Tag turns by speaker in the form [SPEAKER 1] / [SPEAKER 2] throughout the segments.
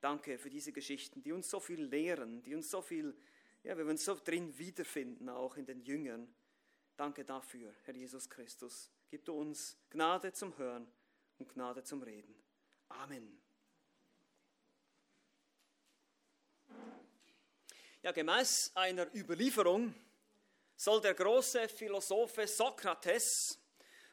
[SPEAKER 1] Danke für diese Geschichten, die uns so viel lehren, die uns so viel, ja, wir uns so drin wiederfinden, auch in den Jüngern. Danke dafür, Herr Jesus Christus. Gib du uns Gnade zum Hören und Gnade zum Reden. Amen. Ja, gemäß einer Überlieferung soll der große Philosophe Sokrates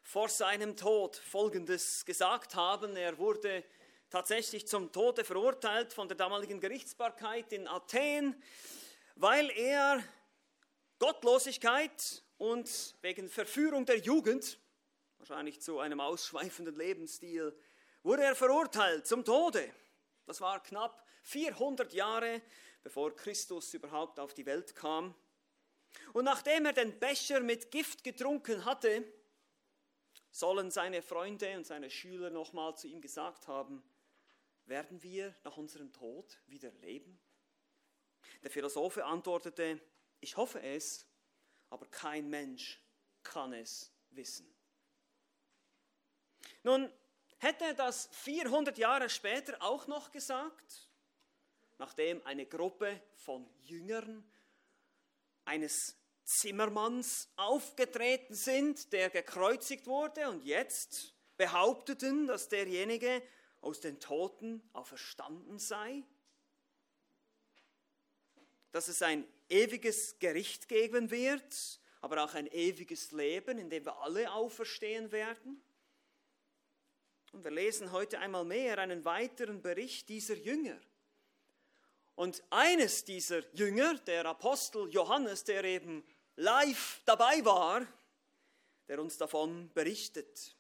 [SPEAKER 1] vor seinem Tod Folgendes gesagt haben. Er wurde tatsächlich zum Tode verurteilt von der damaligen Gerichtsbarkeit in Athen, weil er Gottlosigkeit und wegen Verführung der Jugend, wahrscheinlich zu einem ausschweifenden Lebensstil, wurde er verurteilt zum Tode. Das war knapp 400 Jahre, bevor Christus überhaupt auf die Welt kam. Und nachdem er den Becher mit Gift getrunken hatte, sollen seine Freunde und seine Schüler nochmal zu ihm gesagt haben, werden wir nach unserem Tod wieder leben? Der Philosoph antwortete, ich hoffe es, aber kein Mensch kann es wissen. Nun, hätte er das 400 Jahre später auch noch gesagt, nachdem eine Gruppe von Jüngern eines Zimmermanns aufgetreten sind, der gekreuzigt wurde und jetzt behaupteten, dass derjenige aus den Toten auferstanden sei? Dass es ein ewiges Gericht geben wird, aber auch ein ewiges Leben, in dem wir alle auferstehen werden? Und wir lesen heute einmal mehr einen weiteren Bericht dieser Jünger. Und eines dieser Jünger, der Apostel Johannes, der eben live dabei war, der uns davon berichtet.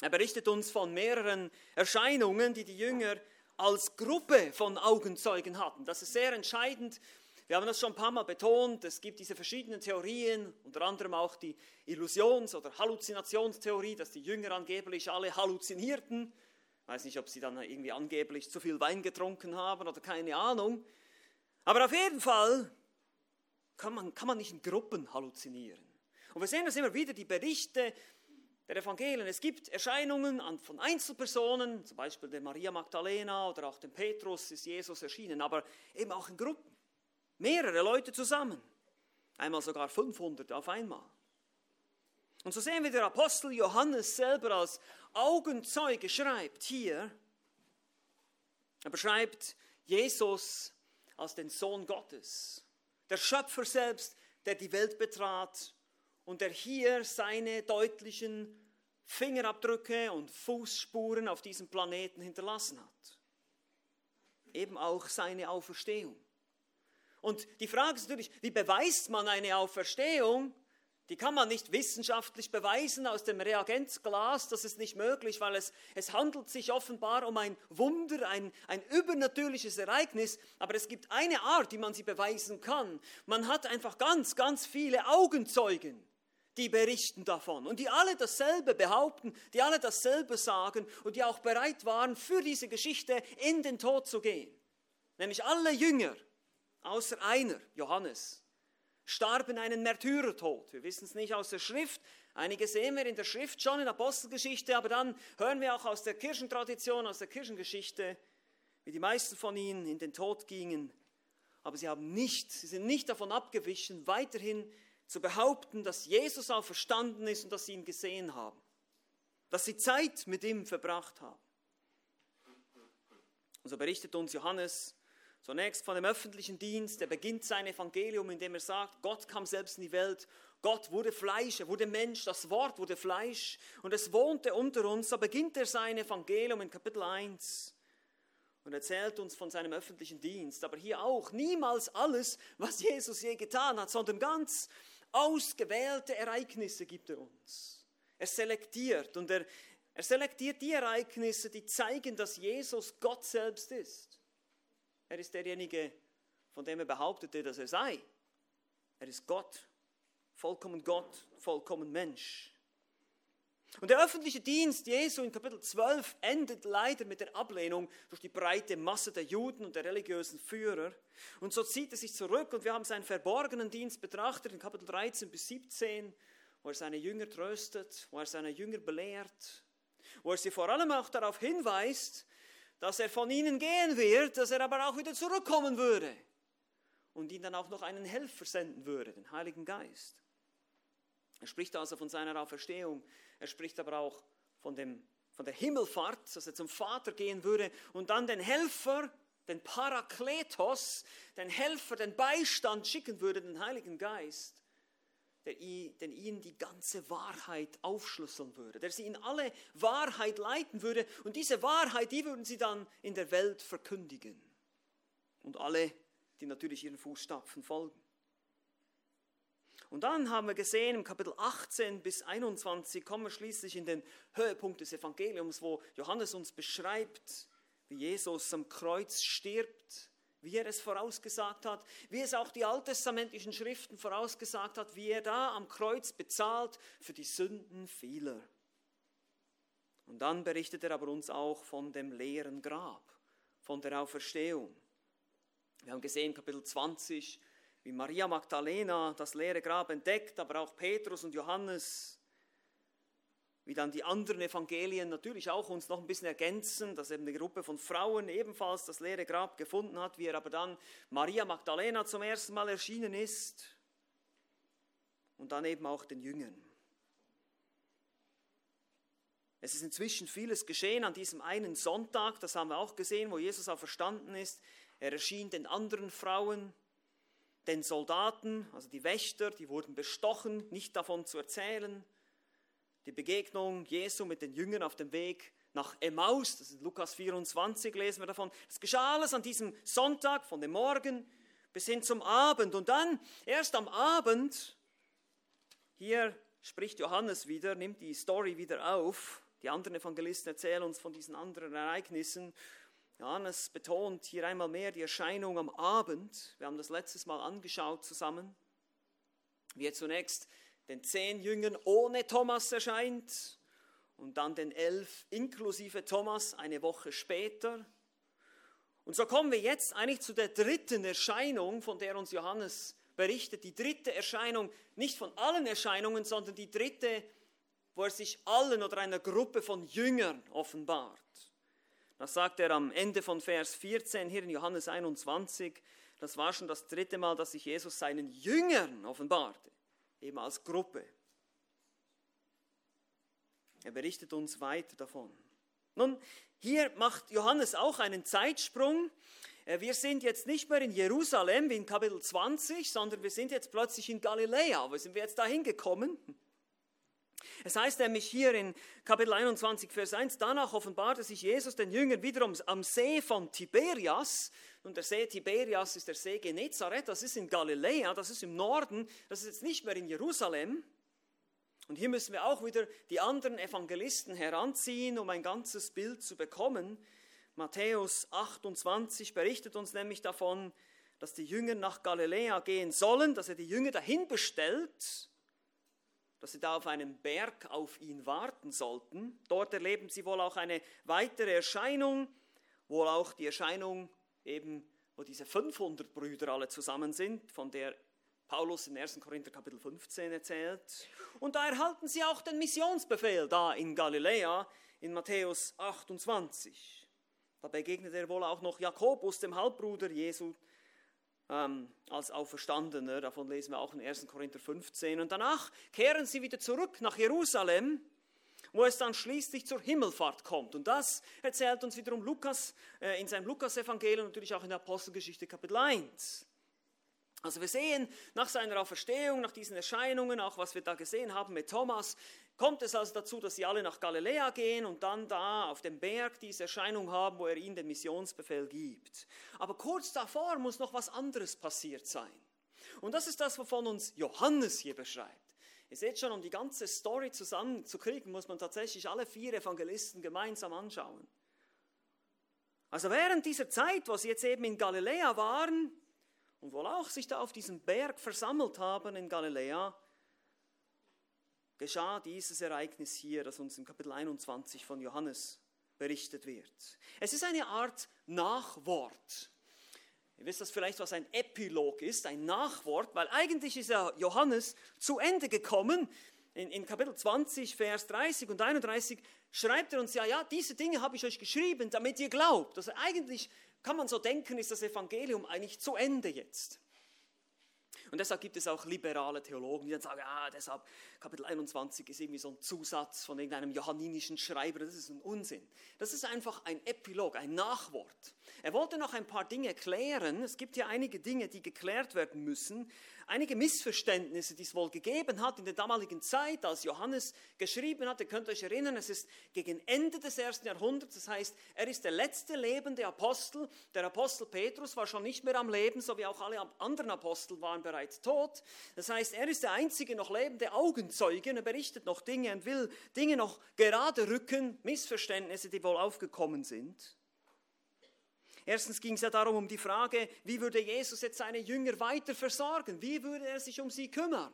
[SPEAKER 1] Er berichtet uns von mehreren Erscheinungen, die die Jünger als Gruppe von Augenzeugen hatten. Das ist sehr entscheidend. Wir haben das schon ein paar Mal betont. Es gibt diese verschiedenen Theorien, unter anderem auch die Illusions- oder Halluzinationstheorie, dass die Jünger angeblich alle halluzinierten. Ich weiß nicht, ob sie dann irgendwie angeblich zu viel Wein getrunken haben oder keine Ahnung. Aber auf jeden Fall kann man, kann man nicht in Gruppen halluzinieren. Und wir sehen das immer wieder, die Berichte der Evangelien. Es gibt Erscheinungen von Einzelpersonen, zum Beispiel der Maria Magdalena oder auch dem Petrus ist Jesus erschienen, aber eben auch in Gruppen. Mehrere Leute zusammen. Einmal sogar 500 auf einmal. Und so sehen wir, der Apostel Johannes selber als Augenzeuge schreibt hier, er beschreibt Jesus als den Sohn Gottes, der Schöpfer selbst, der die Welt betrat und der hier seine deutlichen Fingerabdrücke und Fußspuren auf diesem Planeten hinterlassen hat. Eben auch seine Auferstehung. Und die Frage ist natürlich, wie beweist man eine Auferstehung? Die kann man nicht wissenschaftlich beweisen aus dem Reagenzglas, das ist nicht möglich, weil es, es handelt sich offenbar um ein Wunder, ein, ein übernatürliches Ereignis, aber es gibt eine Art, wie man sie beweisen kann. Man hat einfach ganz, ganz viele Augenzeugen, die berichten davon und die alle dasselbe behaupten, die alle dasselbe sagen und die auch bereit waren, für diese Geschichte in den Tod zu gehen. Nämlich alle Jünger, außer einer, Johannes starben einen Märtyrertod. Wir wissen es nicht aus der Schrift. Einige sehen wir in der Schrift schon, in Apostelgeschichte, aber dann hören wir auch aus der Kirchentradition, aus der Kirchengeschichte, wie die meisten von ihnen in den Tod gingen. Aber sie haben nicht, sie sind nicht davon abgewichen, weiterhin zu behaupten, dass Jesus auch verstanden ist und dass sie ihn gesehen haben. Dass sie Zeit mit ihm verbracht haben. Und so berichtet uns Johannes, Zunächst von dem öffentlichen Dienst. Er beginnt sein Evangelium, indem er sagt, Gott kam selbst in die Welt. Gott wurde Fleisch, er wurde Mensch, das Wort wurde Fleisch und es wohnte unter uns. So beginnt er sein Evangelium in Kapitel 1 und erzählt uns von seinem öffentlichen Dienst. Aber hier auch niemals alles, was Jesus je getan hat, sondern ganz ausgewählte Ereignisse gibt er uns. Er selektiert und er, er selektiert die Ereignisse, die zeigen, dass Jesus Gott selbst ist. Er ist derjenige, von dem er behauptete, dass er sei. Er ist Gott, vollkommen Gott, vollkommen Mensch. Und der öffentliche Dienst Jesu in Kapitel 12 endet leider mit der Ablehnung durch die breite Masse der Juden und der religiösen Führer. Und so zieht er sich zurück und wir haben seinen verborgenen Dienst betrachtet in Kapitel 13 bis 17, wo er seine Jünger tröstet, wo er seine Jünger belehrt, wo er sie vor allem auch darauf hinweist, dass er von ihnen gehen wird, dass er aber auch wieder zurückkommen würde und ihnen dann auch noch einen Helfer senden würde, den Heiligen Geist. Er spricht also von seiner Auferstehung, er spricht aber auch von, dem, von der Himmelfahrt, dass er zum Vater gehen würde und dann den Helfer, den Parakletos, den Helfer, den Beistand schicken würde, den Heiligen Geist, der, den ihnen die ganze Wahrheit aufschlüsseln würde, der sie in alle Wahrheit leiten würde und diese Wahrheit, die würden sie dann in der Welt verkündigen. Und alle, die natürlich ihren Fußstapfen folgen. Und dann haben wir gesehen, im Kapitel 18 bis 21 kommen wir schließlich in den Höhepunkt des Evangeliums, wo Johannes uns beschreibt, wie Jesus am Kreuz stirbt, wie er es vorausgesagt hat, wie es auch die alttestamentlichen Schriften vorausgesagt hat, wie er da am Kreuz bezahlt für die Sünden vieler. Und dann berichtet er aber uns auch von dem leeren Grab, von der Auferstehung. Wir haben gesehen, Kapitel 20, wie Maria Magdalena das leere Grab entdeckt, aber auch Petrus und Johannes, wie dann die anderen Evangelien natürlich auch uns noch ein bisschen ergänzen, dass eben eine Gruppe von Frauen ebenfalls das leere Grab gefunden hat, wie er aber dann Maria Magdalena zum ersten Mal erschienen ist und dann eben auch den Jüngern. Es ist inzwischen vieles geschehen an diesem einen Sonntag, das haben wir auch gesehen, wo Jesus auch verstanden ist. Er erschien den anderen Frauen, den Soldaten, also die Wächter, die wurden bestochen, nicht davon zu erzählen. Die Begegnung Jesu mit den Jüngern auf dem Weg nach Emmaus, das ist Lukas 24, lesen wir davon. Das geschah alles an diesem Sonntag, von dem Morgen bis hin zum Abend. Und dann, erst am Abend, hier spricht Johannes wieder, nimmt die Story wieder auf. Die anderen Evangelisten erzählen uns von diesen anderen Ereignissen. Johannes betont hier einmal mehr die Erscheinung am Abend. Wir haben das letztes Mal angeschaut zusammen. Wie er zunächst den zehn Jüngern ohne Thomas erscheint und dann den elf inklusive Thomas eine Woche später. Und so kommen wir jetzt eigentlich zu der dritten Erscheinung, von der uns Johannes berichtet. Die dritte Erscheinung, nicht von allen Erscheinungen, sondern die dritte, wo er sich allen oder einer Gruppe von Jüngern offenbart. Das sagt er am Ende von Vers 14 hier in Johannes 21. Das war schon das dritte Mal, dass sich Jesus seinen Jüngern offenbarte, eben als Gruppe. Er berichtet uns weiter davon. Nun, hier macht Johannes auch einen Zeitsprung. Äh, wir sind jetzt nicht mehr in Jerusalem wie in Kapitel 20, sondern wir sind jetzt plötzlich in Galiläa. Wo sind wir jetzt da hingekommen? Es heißt nämlich hier in Kapitel 21, Vers 1, danach offenbarte sich Jesus den Jüngern wiederum am See von Tiberias. Und der See Tiberias ist der See Genezareth, das ist in Galiläa, das ist im Norden, das ist jetzt nicht mehr in Jerusalem. Und hier müssen wir auch wieder die anderen Evangelisten heranziehen, um ein ganzes Bild zu bekommen. Matthäus 28 berichtet uns nämlich davon, dass die Jünger nach Galiläa gehen sollen, dass er die Jünger dahin bestellt dass sie da auf einem Berg auf ihn warten sollten. Dort erleben sie wohl auch eine weitere Erscheinung, wohl auch die Erscheinung eben, wo diese 500 Brüder alle zusammen sind, von der Paulus in 1. Korinther Kapitel 15 erzählt. Und da erhalten sie auch den Missionsbefehl da in Galiläa in Matthäus 28. Da begegnet er wohl auch noch Jakobus, dem Halbbruder Jesu, ähm, als Auferstandener. Davon lesen wir auch in 1. Korinther 15. Und danach kehren sie wieder zurück nach Jerusalem, wo es dann schließlich zur Himmelfahrt kommt. Und das erzählt uns wiederum Lukas äh, in seinem Lukas-Evangelium, natürlich auch in der Apostelgeschichte Kapitel 1. Also wir sehen nach seiner Auferstehung, nach diesen Erscheinungen, auch was wir da gesehen haben mit Thomas, kommt es also dazu, dass sie alle nach Galiläa gehen und dann da auf dem Berg diese Erscheinung haben, wo er ihnen den Missionsbefehl gibt. Aber kurz davor muss noch was anderes passiert sein. Und das ist das, wovon uns Johannes hier beschreibt. Ihr seht schon, um die ganze Story zusammenzukriegen, muss man tatsächlich alle vier Evangelisten gemeinsam anschauen. Also während dieser Zeit, wo sie jetzt eben in Galiläa waren und wohl auch sich da auf diesem Berg versammelt haben in Galiläa, geschah dieses Ereignis hier, das uns im Kapitel 21 von Johannes berichtet wird. Es ist eine Art Nachwort. Ihr wisst das vielleicht, was ein Epilog ist, ein Nachwort, weil eigentlich ist ja Johannes zu Ende gekommen. In, in Kapitel 20, Vers 30 und 31 schreibt er uns ja, ja, diese Dinge habe ich euch geschrieben, damit ihr glaubt. Also eigentlich kann man so denken, ist das Evangelium eigentlich zu Ende jetzt. Und deshalb gibt es auch liberale Theologen, die dann sagen, ah, deshalb Kapitel 21 ist irgendwie so ein Zusatz von irgendeinem johanninischen Schreiber. Das ist ein Unsinn. Das ist einfach ein Epilog, ein Nachwort. Er wollte noch ein paar Dinge klären. Es gibt ja einige Dinge, die geklärt werden müssen einige Missverständnisse, die es wohl gegeben hat in der damaligen Zeit, als Johannes geschrieben hat. Ihr könnt euch erinnern, es ist gegen Ende des ersten Jahrhunderts, das heißt, er ist der letzte lebende Apostel. Der Apostel Petrus war schon nicht mehr am Leben, so wie auch alle anderen Apostel waren bereits tot. Das heißt, er ist der einzige noch lebende Augenzeuge er berichtet noch Dinge und will Dinge noch gerade rücken, Missverständnisse, die wohl aufgekommen sind. Erstens ging es ja darum, um die Frage, wie würde Jesus jetzt seine Jünger weiter versorgen? Wie würde er sich um sie kümmern?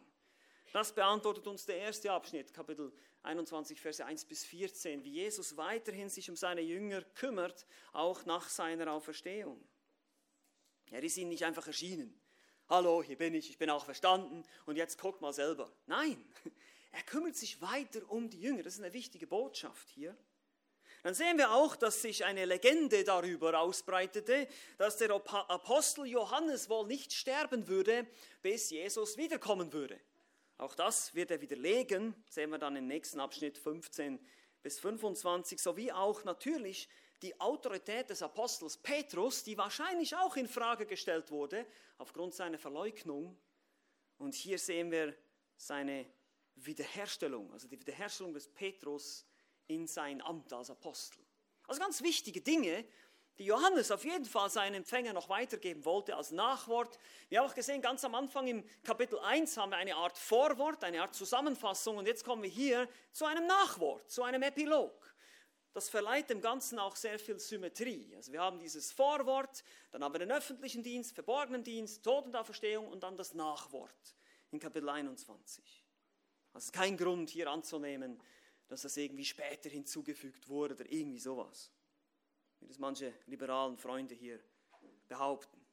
[SPEAKER 1] Das beantwortet uns der erste Abschnitt, Kapitel 21, Verse 1 bis 14, wie Jesus weiterhin sich um seine Jünger kümmert, auch nach seiner Auferstehung. Er ist ihnen nicht einfach erschienen. Hallo, hier bin ich, ich bin auch verstanden und jetzt guck mal selber. Nein, er kümmert sich weiter um die Jünger. Das ist eine wichtige Botschaft hier. Dann sehen wir auch, dass sich eine Legende darüber ausbreitete, dass der Apostel Johannes wohl nicht sterben würde, bis Jesus wiederkommen würde. Auch das wird er widerlegen, sehen wir dann im nächsten Abschnitt 15 bis 25, sowie auch natürlich die Autorität des Apostels Petrus, die wahrscheinlich auch in Frage gestellt wurde aufgrund seiner Verleugnung. Und hier sehen wir seine Wiederherstellung, also die Wiederherstellung des Petrus in sein Amt als Apostel. Also ganz wichtige Dinge, die Johannes auf jeden Fall seinen Empfänger noch weitergeben wollte als Nachwort. Wir haben auch gesehen, ganz am Anfang im Kapitel 1 haben wir eine Art Vorwort, eine Art Zusammenfassung und jetzt kommen wir hier zu einem Nachwort, zu einem Epilog. Das verleiht dem Ganzen auch sehr viel Symmetrie. Also wir haben dieses Vorwort, dann haben wir den öffentlichen Dienst, verborgenen Dienst, Tod und Auferstehung und dann das Nachwort in Kapitel 21. Also kein Grund hier anzunehmen, dass das irgendwie später hinzugefügt wurde oder irgendwie sowas. Wie das manche liberalen Freunde hier behaupten.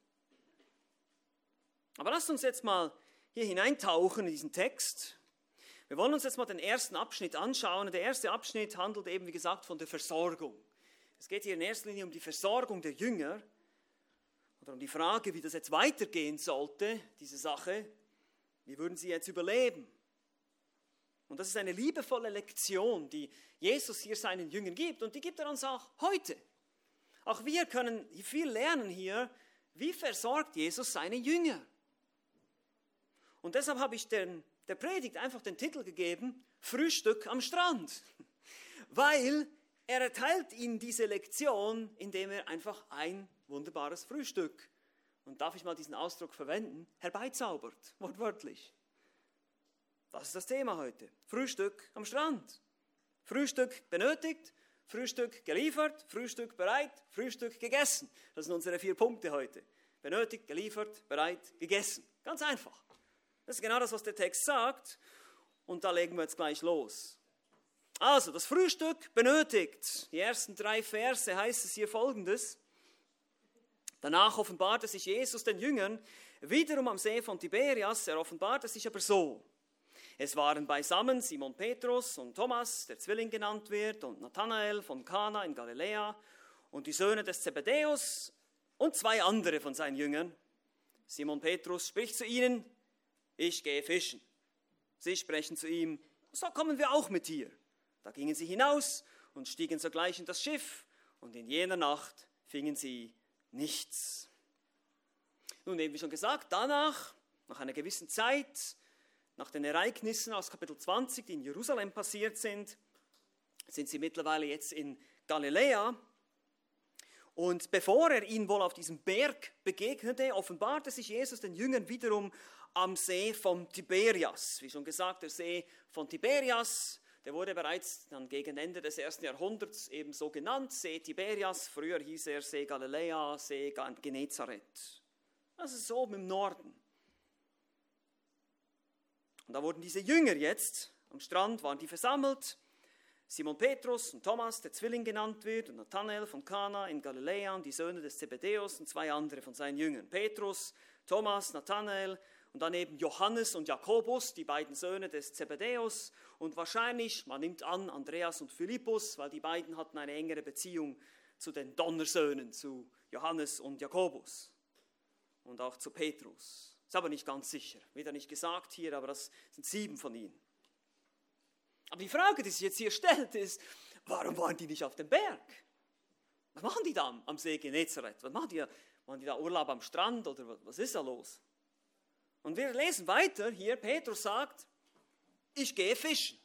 [SPEAKER 1] Aber lasst uns jetzt mal hier hineintauchen in diesen Text. Wir wollen uns jetzt mal den ersten Abschnitt anschauen. Der erste Abschnitt handelt eben, wie gesagt, von der Versorgung. Es geht hier in erster Linie um die Versorgung der Jünger oder um die Frage, wie das jetzt weitergehen sollte, diese Sache. Wie würden sie jetzt überleben? Und das ist eine liebevolle Lektion, die Jesus hier seinen Jüngern gibt und die gibt er uns auch heute. Auch wir können viel lernen hier, wie versorgt Jesus seine Jünger. Und deshalb habe ich den, der Predigt einfach den Titel gegeben, Frühstück am Strand. Weil er erteilt ihnen diese Lektion, indem er einfach ein wunderbares Frühstück, und darf ich mal diesen Ausdruck verwenden, herbeizaubert, wortwörtlich. Das ist das Thema heute. Frühstück am Strand. Frühstück benötigt, Frühstück geliefert, Frühstück bereit, Frühstück gegessen. Das sind unsere vier Punkte heute. Benötigt, geliefert, bereit, gegessen. Ganz einfach. Das ist genau das, was der Text sagt. Und da legen wir jetzt gleich los. Also, das Frühstück benötigt. Die ersten drei Verse heißt es hier folgendes. Danach offenbarte sich Jesus den Jüngern wiederum am See von Tiberias. Er offenbarte sich aber so. Es waren beisammen Simon Petrus und Thomas, der Zwilling genannt wird, und Nathanael von Kana in Galiläa und die Söhne des Zebedäus und zwei andere von seinen Jüngern. Simon Petrus spricht zu ihnen, ich gehe fischen. Sie sprechen zu ihm, so kommen wir auch mit dir. Da gingen sie hinaus und stiegen sogleich in das Schiff, und in jener Nacht fingen sie nichts. Nun, wie schon gesagt, danach, nach einer gewissen Zeit, nach den Ereignissen aus Kapitel 20, die in Jerusalem passiert sind, sind sie mittlerweile jetzt in Galiläa. Und bevor er ihnen wohl auf diesem Berg begegnete, offenbarte sich Jesus den Jüngern wiederum am See von Tiberias. Wie schon gesagt, der See von Tiberias, der wurde bereits dann gegen Ende des ersten Jahrhunderts eben so genannt, See Tiberias. Früher hieß er See Galiläa, See Genezareth. Das ist oben im Norden. Und da wurden diese Jünger jetzt, am Strand waren die versammelt, Simon Petrus und Thomas, der Zwilling genannt wird, und Nathanael von Kana in Galiläa und die Söhne des Zebedäus und zwei andere von seinen Jüngern. Petrus, Thomas, Nathanael und dann eben Johannes und Jakobus, die beiden Söhne des Zebedäus und wahrscheinlich, man nimmt an, Andreas und Philippus, weil die beiden hatten eine engere Beziehung zu den Donnersöhnen, zu Johannes und Jakobus und auch zu Petrus. Ist aber nicht ganz sicher, wieder nicht gesagt hier, aber das sind sieben von ihnen. Aber die Frage, die sich jetzt hier stellt, ist, warum waren die nicht auf dem Berg? Was machen die da am See Genezareth? Was machen die? Machen die da Urlaub am Strand oder was ist da los? Und wir lesen weiter hier, Petrus sagt, ich gehe fischen.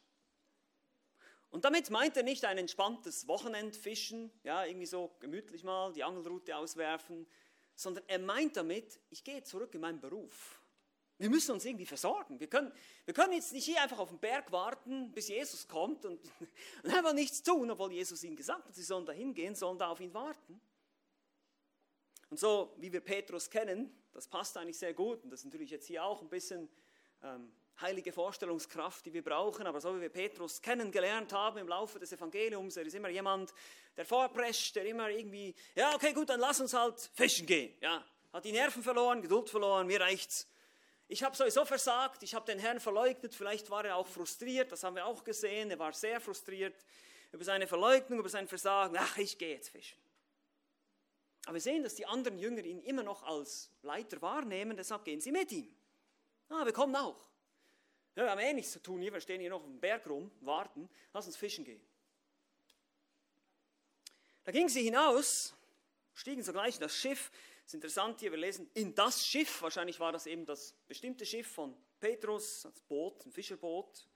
[SPEAKER 1] Und damit meint er nicht ein entspanntes Wochenendfischen, ja, irgendwie so gemütlich mal die Angelrute auswerfen, sondern er meint damit, ich gehe zurück in meinen Beruf. Wir müssen uns irgendwie versorgen. Wir können, wir können jetzt nicht hier einfach auf den Berg warten, bis Jesus kommt und, und einfach nichts tun, obwohl Jesus ihnen gesagt hat, sie sollen da hingehen, da auf ihn warten. Und so, wie wir Petrus kennen, das passt eigentlich sehr gut und das ist natürlich jetzt hier auch ein bisschen ähm, heilige Vorstellungskraft, die wir brauchen, aber so wie wir Petrus kennengelernt haben im Laufe des Evangeliums, er ist immer jemand, der vorprescht, der immer irgendwie, ja, okay, gut, dann lass uns halt fischen gehen. Ja, hat die Nerven verloren, Geduld verloren, mir reicht's. Ich habe sowieso versagt, ich habe den Herrn verleugnet, vielleicht war er auch frustriert, das haben wir auch gesehen, er war sehr frustriert über seine Verleugnung, über sein Versagen. Ach, ich gehe jetzt fischen. Aber wir sehen, dass die anderen Jünger ihn immer noch als Leiter wahrnehmen, deshalb gehen sie mit ihm. Ah, wir kommen auch. Ja, wir haben eh nichts zu tun hier, wir stehen hier noch auf dem Berg rum, warten, lass uns fischen gehen. Da gingen sie hinaus, stiegen sogleich in das Schiff. Das ist interessant hier, wir lesen in das Schiff, wahrscheinlich war das eben das bestimmte Schiff von Petrus, das Boot, ein Fischerboot.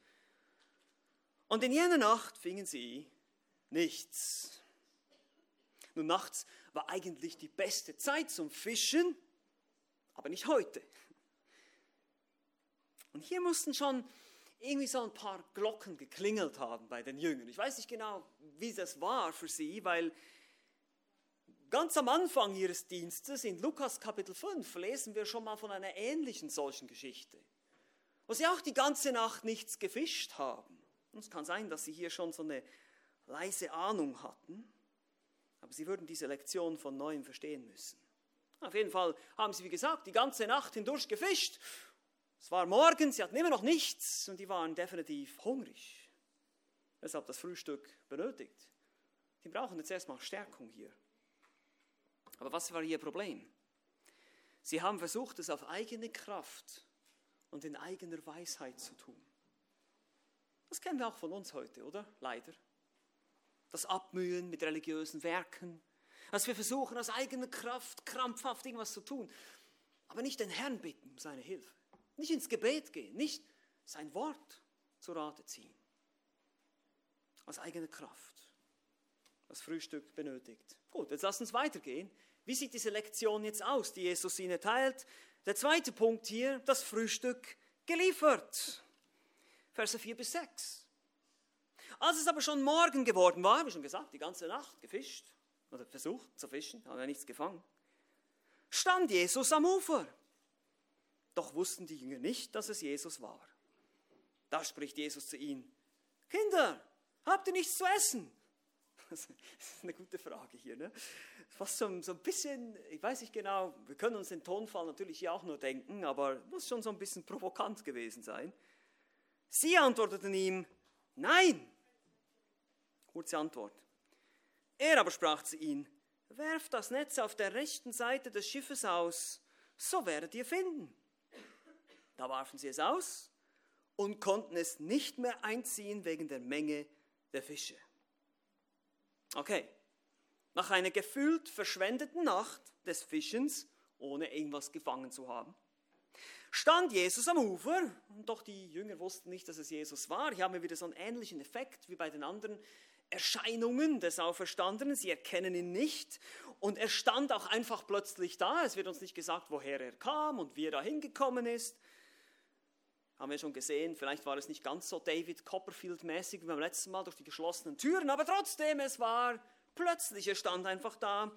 [SPEAKER 1] Und in jener Nacht fingen sie nichts. Nun, nachts war eigentlich die beste Zeit zum Fischen, aber nicht heute. Und hier mussten schon irgendwie so ein paar Glocken geklingelt haben bei den Jüngern. Ich weiß nicht genau, wie das war für sie, weil ganz am Anfang ihres Dienstes in Lukas Kapitel 5 lesen wir schon mal von einer ähnlichen solchen Geschichte, wo sie auch die ganze Nacht nichts gefischt haben. Und es kann sein, dass sie hier schon so eine leise Ahnung hatten. Aber Sie würden diese Lektion von neuem verstehen müssen. Auf jeden Fall haben Sie, wie gesagt, die ganze Nacht hindurch gefischt. Es war morgens, sie hatten immer noch nichts und die waren definitiv hungrig. Deshalb das Frühstück benötigt. Die brauchen jetzt erstmal Stärkung hier. Aber was war ihr Problem? Sie haben versucht, es auf eigene Kraft und in eigener Weisheit zu tun. Das kennen wir auch von uns heute, oder? Leider das Abmühen mit religiösen Werken, dass wir versuchen, aus eigener Kraft krampfhaft irgendwas zu tun, aber nicht den Herrn bitten um seine Hilfe, nicht ins Gebet gehen, nicht sein Wort zu Rate ziehen, aus eigener Kraft. Das Frühstück benötigt. Gut, jetzt lass uns weitergehen. Wie sieht diese Lektion jetzt aus, die Jesus ihnen teilt? Der zweite Punkt hier, das Frühstück geliefert. Verse 4 bis 6. Als es aber schon Morgen geworden war, wie schon gesagt, die ganze Nacht gefischt oder versucht zu fischen, haben wir nichts gefangen, stand Jesus am Ufer. Doch wussten die Jünger nicht, dass es Jesus war. Da spricht Jesus zu ihnen, Kinder, habt ihr nichts zu essen? Das ist eine gute Frage hier. Ne? Fast so, so ein bisschen, ich weiß nicht genau, wir können uns den Tonfall natürlich hier auch nur denken, aber muss schon so ein bisschen provokant gewesen sein. Sie antworteten ihm, nein. Kurze Antwort. Er aber sprach zu ihnen, werft das Netz auf der rechten Seite des Schiffes aus, so werdet ihr finden. Da warfen sie es aus und konnten es nicht mehr einziehen wegen der Menge der Fische. Okay, nach einer gefühlt verschwendeten Nacht des Fischens, ohne irgendwas gefangen zu haben, stand Jesus am Ufer, doch die Jünger wussten nicht, dass es Jesus war. Hier haben wir wieder so einen ähnlichen Effekt wie bei den anderen Erscheinungen des Auferstandenen. Sie erkennen ihn nicht. Und er stand auch einfach plötzlich da. Es wird uns nicht gesagt, woher er kam und wie er da hingekommen ist. Haben wir schon gesehen, vielleicht war es nicht ganz so David Copperfield-mäßig wie beim letzten Mal durch die geschlossenen Türen, aber trotzdem, es war plötzlich, er stand einfach da.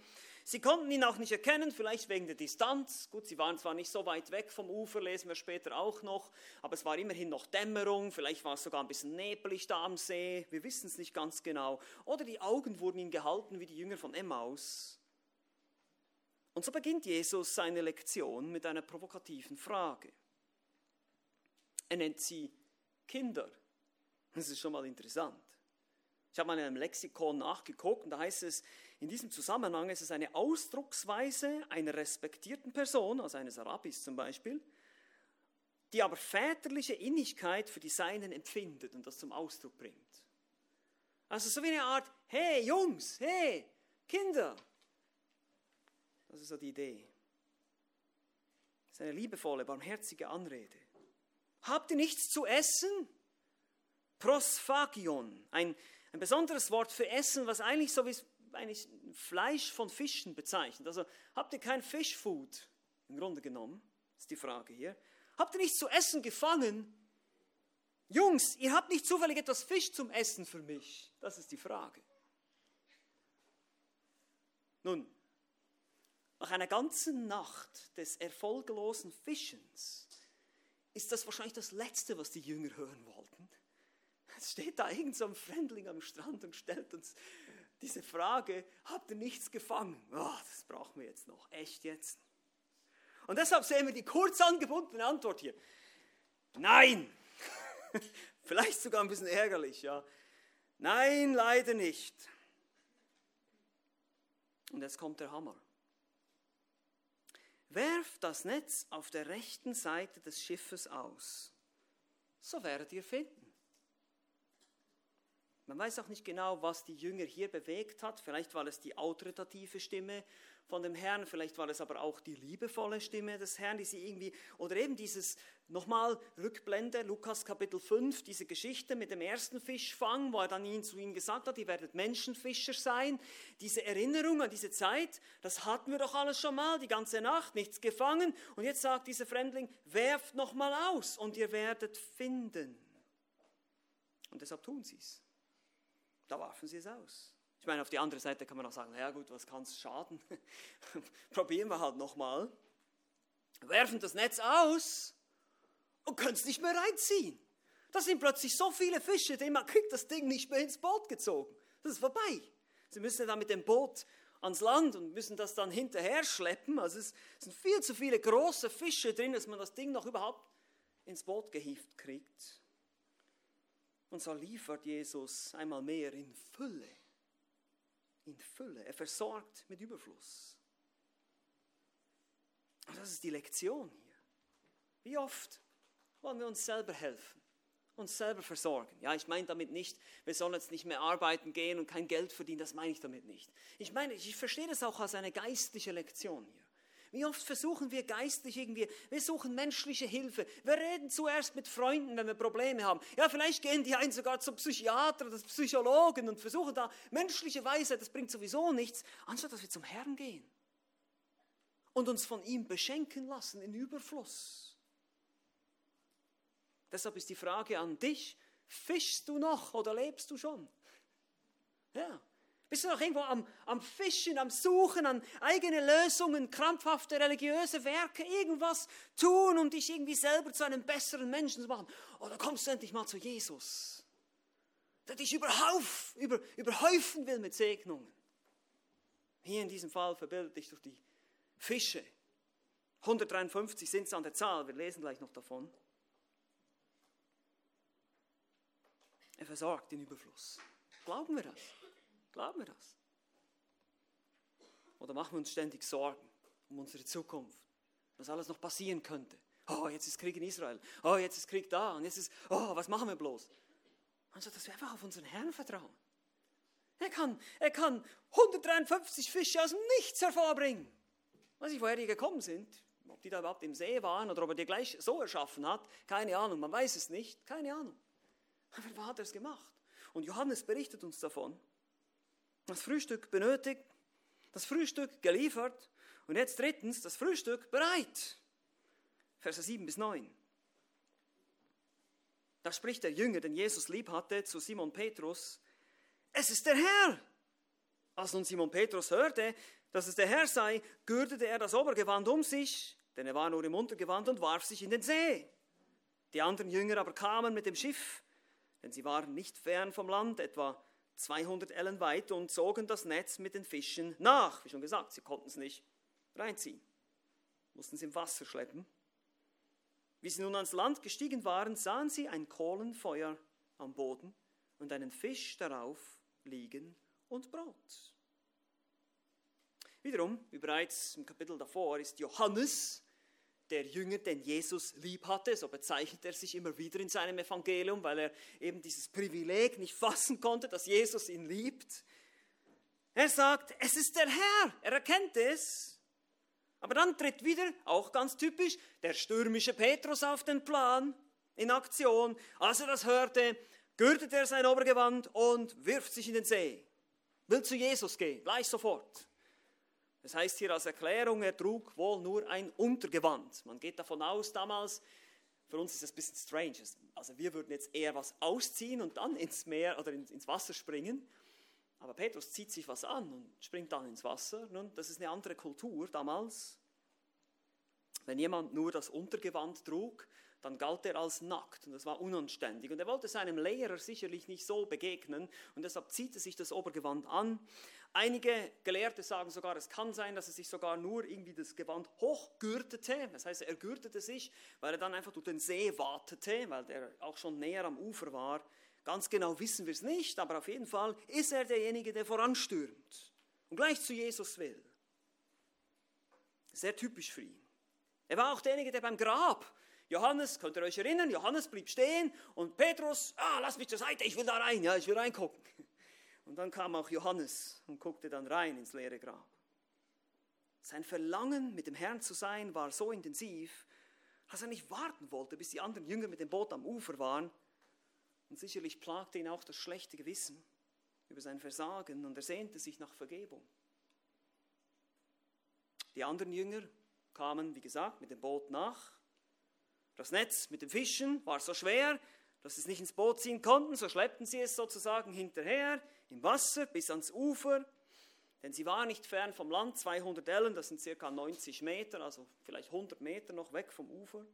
[SPEAKER 1] Sie konnten ihn auch nicht erkennen, vielleicht wegen der Distanz. Gut, sie waren zwar nicht so weit weg vom Ufer, lesen wir später auch noch, aber es war immerhin noch Dämmerung, vielleicht war es sogar ein bisschen nebelig da am See, wir wissen es nicht ganz genau. Oder die Augen wurden ihm gehalten wie die Jünger von Emmaus. Und so beginnt Jesus seine Lektion mit einer provokativen Frage. Er nennt sie Kinder. Das ist schon mal interessant. Ich habe mal in einem Lexikon nachgeguckt und da heißt es, in diesem Zusammenhang ist es eine Ausdrucksweise einer respektierten Person, also eines Rabbis zum Beispiel, die aber väterliche Innigkeit für die Seinen empfindet und das zum Ausdruck bringt. Also so wie eine Art, hey Jungs, hey Kinder. Das ist so die Idee. Das ist eine liebevolle, barmherzige Anrede. Habt ihr nichts zu essen? Prosphagion, ein, ein besonderes Wort für Essen, was eigentlich so wie eigentlich Fleisch von Fischen bezeichnet. Also habt ihr kein Fischfood? Im Grunde genommen, ist die Frage hier. Habt ihr nichts zu essen gefangen? Jungs, ihr habt nicht zufällig etwas Fisch zum Essen für mich? Das ist die Frage. Nun, nach einer ganzen Nacht des erfolglosen Fischens ist das wahrscheinlich das Letzte, was die Jünger hören wollten. Es steht da irgend so ein Fremdling am Strand und stellt uns diese Frage, habt ihr nichts gefangen? Oh, das brauchen wir jetzt noch, echt jetzt. Und deshalb sehen wir die kurz angebundene Antwort hier. Nein. Vielleicht sogar ein bisschen ärgerlich, ja. Nein, leider nicht. Und jetzt kommt der Hammer. Werft das Netz auf der rechten Seite des Schiffes aus, so werdet ihr finden. Man weiß auch nicht genau, was die Jünger hier bewegt hat. Vielleicht war es die autoritative Stimme von dem Herrn, vielleicht war es aber auch die liebevolle Stimme des Herrn, die sie irgendwie, oder eben dieses, nochmal Rückblende, Lukas Kapitel 5, diese Geschichte mit dem ersten Fischfang, wo er dann ihn zu ihnen gesagt hat, ihr werdet Menschenfischer sein. Diese Erinnerung an diese Zeit, das hatten wir doch alles schon mal, die ganze Nacht, nichts gefangen. Und jetzt sagt dieser Fremdling, werft nochmal aus und ihr werdet finden. Und deshalb tun sie es. Da warfen sie es aus. Ich meine, auf die andere Seite kann man auch sagen, ja gut, was kann es schaden? Probieren wir halt nochmal. Werfen das Netz aus und können es nicht mehr reinziehen. Da sind plötzlich so viele Fische, denn man kriegt das Ding nicht mehr ins Boot gezogen. Das ist vorbei. Sie müssen dann mit dem Boot ans Land und müssen das dann hinterher schleppen. Also es sind viel zu viele große Fische drin, dass man das Ding noch überhaupt ins Boot gehieft kriegt. Und so liefert Jesus einmal mehr in Fülle. In Fülle. Er versorgt mit Überfluss. Und das ist die Lektion hier. Wie oft wollen wir uns selber helfen, uns selber versorgen? Ja, ich meine damit nicht, wir sollen jetzt nicht mehr arbeiten gehen und kein Geld verdienen, das meine ich damit nicht. Ich meine, ich verstehe das auch als eine geistliche Lektion hier. Wie oft versuchen wir geistlich irgendwie, wir suchen menschliche Hilfe. Wir reden zuerst mit Freunden, wenn wir Probleme haben. Ja, vielleicht gehen die ein sogar zum Psychiater oder Psychologen und versuchen da menschliche Weisheit, das bringt sowieso nichts, anstatt dass wir zum Herrn gehen und uns von ihm beschenken lassen in Überfluss. Deshalb ist die Frage an dich, fischst du noch oder lebst du schon? Ja, bist du noch irgendwo am, am Fischen, am Suchen, an eigene Lösungen, krampfhafte religiöse Werke, irgendwas tun, um dich irgendwie selber zu einem besseren Menschen zu machen? Oder kommst du endlich mal zu Jesus, der dich überhauf, über, überhäufen will mit Segnungen? Hier in diesem Fall verbildet dich durch die Fische. 153 sind es an der Zahl, wir lesen gleich noch davon. Er versorgt den Überfluss. Glauben wir das? Glauben wir das? Oder machen wir uns ständig Sorgen um unsere Zukunft, was alles noch passieren könnte? Oh, jetzt ist Krieg in Israel. Oh, jetzt ist Krieg da. Und jetzt ist, oh, was machen wir bloß? Also, dass wir einfach auf unseren Herrn vertrauen. Er kann, er kann 153 Fische aus dem Nichts hervorbringen. Weiß ich, woher die gekommen sind. Ob die da überhaupt im See waren oder ob er die gleich so erschaffen hat, keine Ahnung. Man weiß es nicht, keine Ahnung. Aber wie hat er es gemacht? Und Johannes berichtet uns davon das Frühstück benötigt, das Frühstück geliefert und jetzt drittens das Frühstück bereit. Verse 7 bis 9. Da spricht der Jünger, den Jesus lieb hatte, zu Simon Petrus, es ist der Herr. Als nun Simon Petrus hörte, dass es der Herr sei, gürtete er das Obergewand um sich, denn er war nur im Untergewand und warf sich in den See. Die anderen Jünger aber kamen mit dem Schiff, denn sie waren nicht fern vom Land, etwa 200 Ellen weit und zogen das Netz mit den Fischen nach. Wie schon gesagt, sie konnten es nicht reinziehen, mussten es im Wasser schleppen. Wie sie nun ans Land gestiegen waren, sahen sie ein Kohlenfeuer am Boden und einen Fisch darauf liegen und Brot. Wiederum, wie bereits im Kapitel davor, ist Johannes der Jünger, den Jesus lieb hatte. So bezeichnet er sich immer wieder in seinem Evangelium, weil er eben dieses Privileg nicht fassen konnte, dass Jesus ihn liebt. Er sagt, es ist der Herr, er erkennt es. Aber dann tritt wieder, auch ganz typisch, der stürmische Petrus auf den Plan, in Aktion. Als er das hörte, gürtet er sein Obergewand und wirft sich in den See. Will zu Jesus gehen, gleich sofort. Das heißt hier als Erklärung, er trug wohl nur ein Untergewand. Man geht davon aus, damals, für uns ist das ein bisschen strange. Also wir würden jetzt eher was ausziehen und dann ins Meer oder ins Wasser springen. Aber Petrus zieht sich was an und springt dann ins Wasser. Nun, das ist eine andere Kultur damals. Wenn jemand nur das Untergewand trug, dann galt er als nackt und das war unanständig. Und er wollte seinem Lehrer sicherlich nicht so begegnen und deshalb zieht er sich das Obergewand an. Einige Gelehrte sagen sogar, es kann sein, dass er sich sogar nur irgendwie das Gewand hochgürtete. Das heißt, er gürtete sich, weil er dann einfach durch den See wartete, weil er auch schon näher am Ufer war. Ganz genau wissen wir es nicht, aber auf jeden Fall ist er derjenige, der voranstürmt und gleich zu Jesus will. Sehr typisch für ihn. Er war auch derjenige, der beim Grab, Johannes, könnt ihr euch erinnern, Johannes blieb stehen und Petrus, ah, lass mich zur Seite, ich will da rein, ja, ich will reingucken. Und dann kam auch Johannes und guckte dann rein ins leere Grab. Sein Verlangen, mit dem Herrn zu sein, war so intensiv, dass er nicht warten wollte, bis die anderen Jünger mit dem Boot am Ufer waren, und sicherlich plagte ihn auch das schlechte Gewissen über sein Versagen und er sehnte sich nach Vergebung. Die anderen Jünger kamen, wie gesagt, mit dem Boot nach. Das Netz mit den Fischen war so schwer, dass sie es nicht ins Boot ziehen konnten, so schleppten sie es sozusagen hinterher im Wasser bis ans Ufer, denn sie war nicht fern vom Land, 200 Ellen, das sind circa 90 Meter, also vielleicht 100 Meter noch weg vom Ufer.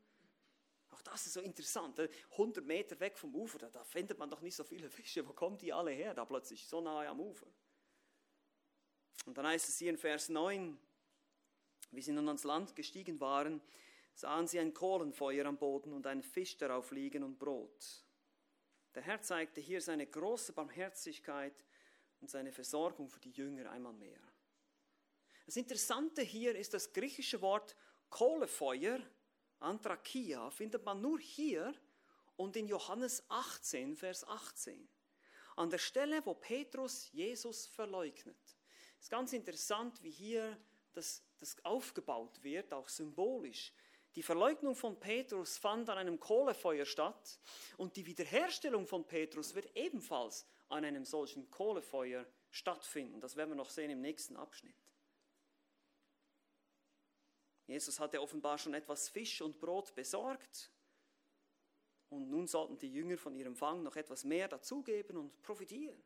[SPEAKER 1] Auch das ist so interessant. 100 Meter weg vom Ufer, da, da findet man doch nicht so viele Fische. Wo kommen die alle her, da plötzlich so nahe am Ufer? Und dann heißt es hier in Vers 9, wie sie nun ans Land gestiegen waren, sahen sie ein Kohlenfeuer am Boden und einen Fisch darauf liegen und Brot. Der Herr zeigte hier seine große Barmherzigkeit und seine Versorgung für die Jünger einmal mehr. Das Interessante hier ist das griechische Wort Kohlefeuer, Antrakia findet man nur hier und in Johannes 18, Vers 18. An der Stelle, wo Petrus Jesus verleugnet. Es ist ganz interessant, wie hier das, das aufgebaut wird, auch symbolisch. Die Verleugnung von Petrus fand an einem Kohlefeuer statt und die Wiederherstellung von Petrus wird ebenfalls an einem solchen Kohlefeuer stattfinden. Das werden wir noch sehen im nächsten Abschnitt. Jesus hatte offenbar schon etwas Fisch und Brot besorgt. Und nun sollten die Jünger von ihrem Fang noch etwas mehr dazugeben und profitieren.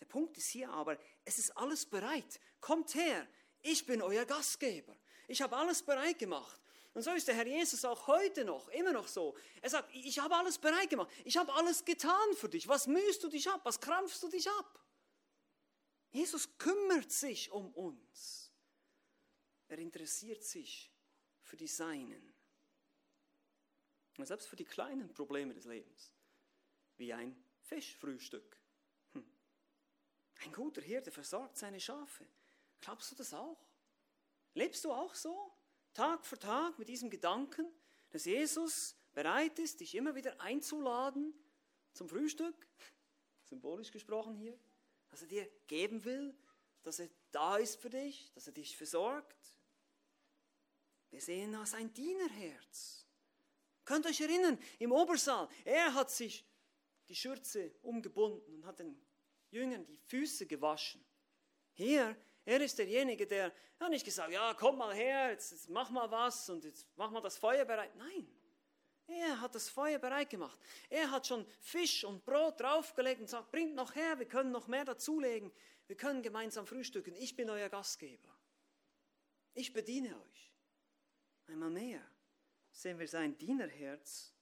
[SPEAKER 1] Der Punkt ist hier aber, es ist alles bereit. Kommt her, ich bin euer Gastgeber. Ich habe alles bereit gemacht. Und so ist der Herr Jesus auch heute noch, immer noch so. Er sagt, ich habe alles bereit gemacht. Ich habe alles getan für dich. Was mühst du dich ab? Was krampfst du dich ab? Jesus kümmert sich um uns. Er interessiert sich für die Seinen. Und selbst für die kleinen Probleme des Lebens, wie ein Fischfrühstück. Hm. Ein guter Hirte versorgt seine Schafe. Glaubst du das auch? Lebst du auch so, Tag für Tag mit diesem Gedanken, dass Jesus bereit ist, dich immer wieder einzuladen zum Frühstück? Symbolisch gesprochen hier. Dass er dir geben will, dass er da ist für dich, dass er dich versorgt. Wir sehen da sein Dienerherz. Könnt ihr euch erinnern, im Obersaal, er hat sich die Schürze umgebunden und hat den Jüngern die Füße gewaschen. Hier, er ist derjenige, der hat nicht gesagt, ja, komm mal her, jetzt, jetzt mach mal was und jetzt mach mal das Feuer bereit. Nein, er hat das Feuer bereit gemacht. Er hat schon Fisch und Brot draufgelegt und sagt, bringt noch her, wir können noch mehr dazulegen. Wir können gemeinsam frühstücken. Ich bin euer Gastgeber. Ich bediene euch. Einmal mehr sehen wir sein Dienerherz.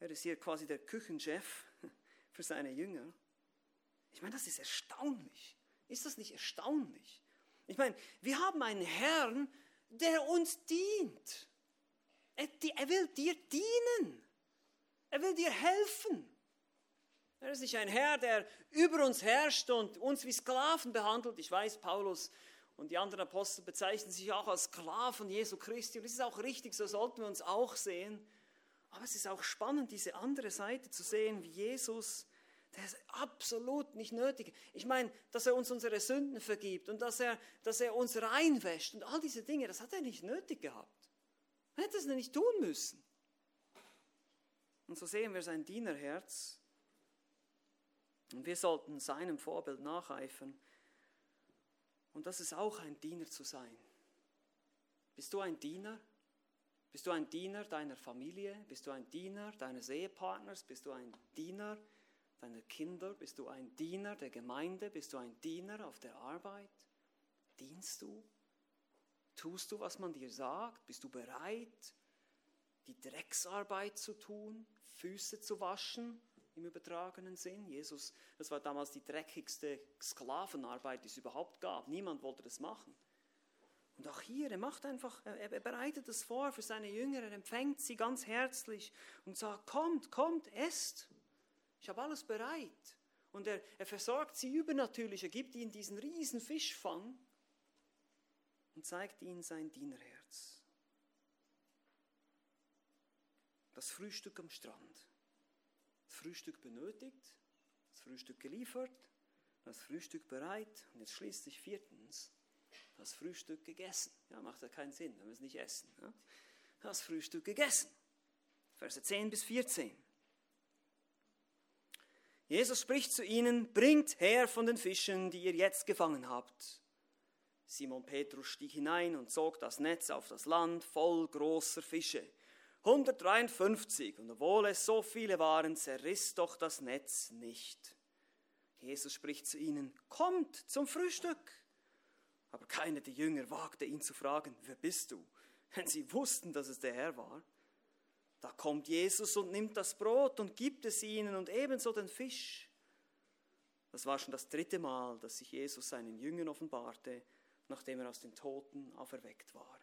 [SPEAKER 1] Er ist hier quasi der Küchenchef für seine Jünger. Ich meine, das ist erstaunlich. Ist das nicht erstaunlich? Ich meine, wir haben einen Herrn, der uns dient. Er, er will dir dienen. Er will dir helfen. Er ist nicht ein Herr, der über uns herrscht und uns wie Sklaven behandelt. Ich weiß, Paulus und die anderen Apostel bezeichnen sich auch als Sklaven Jesu Christi. Und das ist auch richtig, so sollten wir uns auch sehen. Aber es ist auch spannend, diese andere Seite zu sehen, wie Jesus, der ist absolut nicht nötig. Ich meine, dass er uns unsere Sünden vergibt und dass er, dass er uns reinwäscht und all diese Dinge, das hat er nicht nötig gehabt. Er hätte es nicht tun müssen. Und so sehen wir sein Dienerherz. Und wir sollten seinem Vorbild nacheifern. Und das ist auch ein Diener zu sein. Bist du ein Diener? Bist du ein Diener deiner Familie? Bist du ein Diener deines Ehepartners? Bist du ein Diener deiner Kinder? Bist du ein Diener der Gemeinde? Bist du ein Diener auf der Arbeit? Dienst du? Tust du, was man dir sagt? Bist du bereit, die Drecksarbeit zu tun, Füße zu waschen im übertragenen Sinn? Jesus, das war damals die dreckigste Sklavenarbeit, die es überhaupt gab. Niemand wollte das machen. Und auch hier, er macht einfach, er, bereitet es vor für seine Jünger, er empfängt sie ganz herzlich und sagt, kommt, kommt, esst. Ich habe alles bereit. Und er, er versorgt sie übernatürlich, er gibt ihnen diesen riesen Fischfang und zeigt ihnen sein Dienerherz. Das Frühstück am Strand. Das Frühstück benötigt, das Frühstück geliefert, das Frühstück bereit und jetzt schließlich viertens das Frühstück gegessen. Ja, macht ja keinen Sinn, wenn wir es nicht essen. Ja? Das Frühstück gegessen. Verse 10 bis 14. Jesus spricht zu ihnen, bringt her von den Fischen, die ihr jetzt gefangen habt. Simon Petrus stieg hinein und zog das Netz auf das Land voll großer Fische. 153, und obwohl es so viele waren, zerriss doch das Netz nicht. Jesus spricht zu ihnen, kommt zum Frühstück. Aber keiner der Jünger wagte ihn zu fragen, wer bist du? Denn sie wussten, dass es der Herr war. Da kommt Jesus und nimmt das Brot und gibt es ihnen und ebenso den Fisch. Das war schon das dritte Mal, dass sich Jesus seinen Jüngern offenbarte, nachdem er aus den Toten auferweckt war.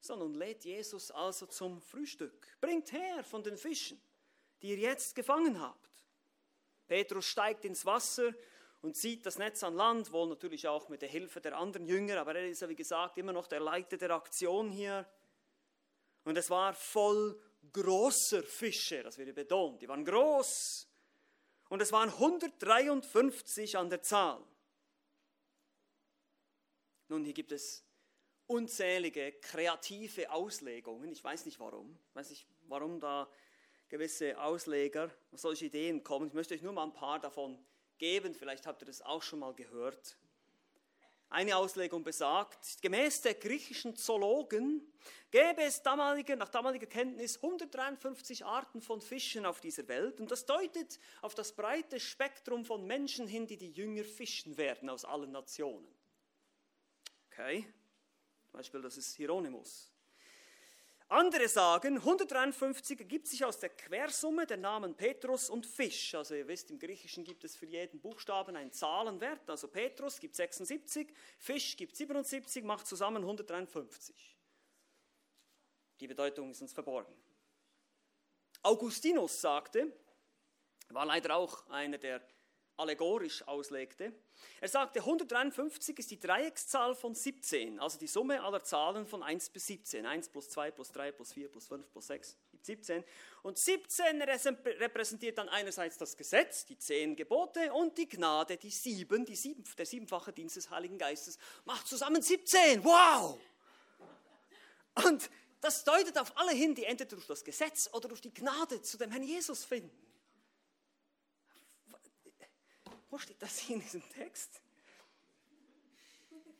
[SPEAKER 1] So, nun lädt Jesus also zum Frühstück. Bringt her von den Fischen, die ihr jetzt gefangen habt. Petrus steigt ins Wasser und zieht das Netz an Land, wohl natürlich auch mit der Hilfe der anderen Jünger, aber er ist ja wie gesagt immer noch der Leiter der Aktion hier. Und es war voll großer Fische, das wird betont, die waren groß. Und es waren 153 an der Zahl. Nun, hier gibt es unzählige kreative Auslegungen. Ich weiß nicht warum. Ich weiß nicht, warum da gewisse Ausleger auf solche Ideen kommen. Ich möchte euch nur mal ein paar davon geben. Vielleicht habt ihr das auch schon mal gehört. Eine Auslegung besagt, gemäß der griechischen Zoologen gäbe es damalige, nach damaliger Kenntnis 153 Arten von Fischen auf dieser Welt und das deutet auf das breite Spektrum von Menschen hin, die die Jünger fischen werden aus allen Nationen. Okay, zum Beispiel das ist Hieronymus. Andere sagen, 153 ergibt sich aus der Quersumme der Namen Petrus und Fisch. Also ihr wisst, im Griechischen gibt es für jeden Buchstaben einen Zahlenwert. Also Petrus gibt 76, Fisch gibt 77, macht zusammen 153. Die Bedeutung ist uns verborgen. Augustinus sagte, war leider auch einer der allegorisch auslegte. Er sagte, 153 ist die Dreieckszahl von 17, also die Summe aller Zahlen von 1 bis 17. 1 plus 2 plus 3 plus 4 plus 5 plus 6 gibt 17. Und 17 repräsentiert dann einerseits das Gesetz, die zehn Gebote und die Gnade, die sieben, die sieben, der siebenfache Dienst des Heiligen Geistes, macht zusammen 17. Wow! Und das deutet auf alle hin, die entweder durch das Gesetz oder durch die Gnade zu dem Herrn Jesus finden. Steht das hier in diesem Text?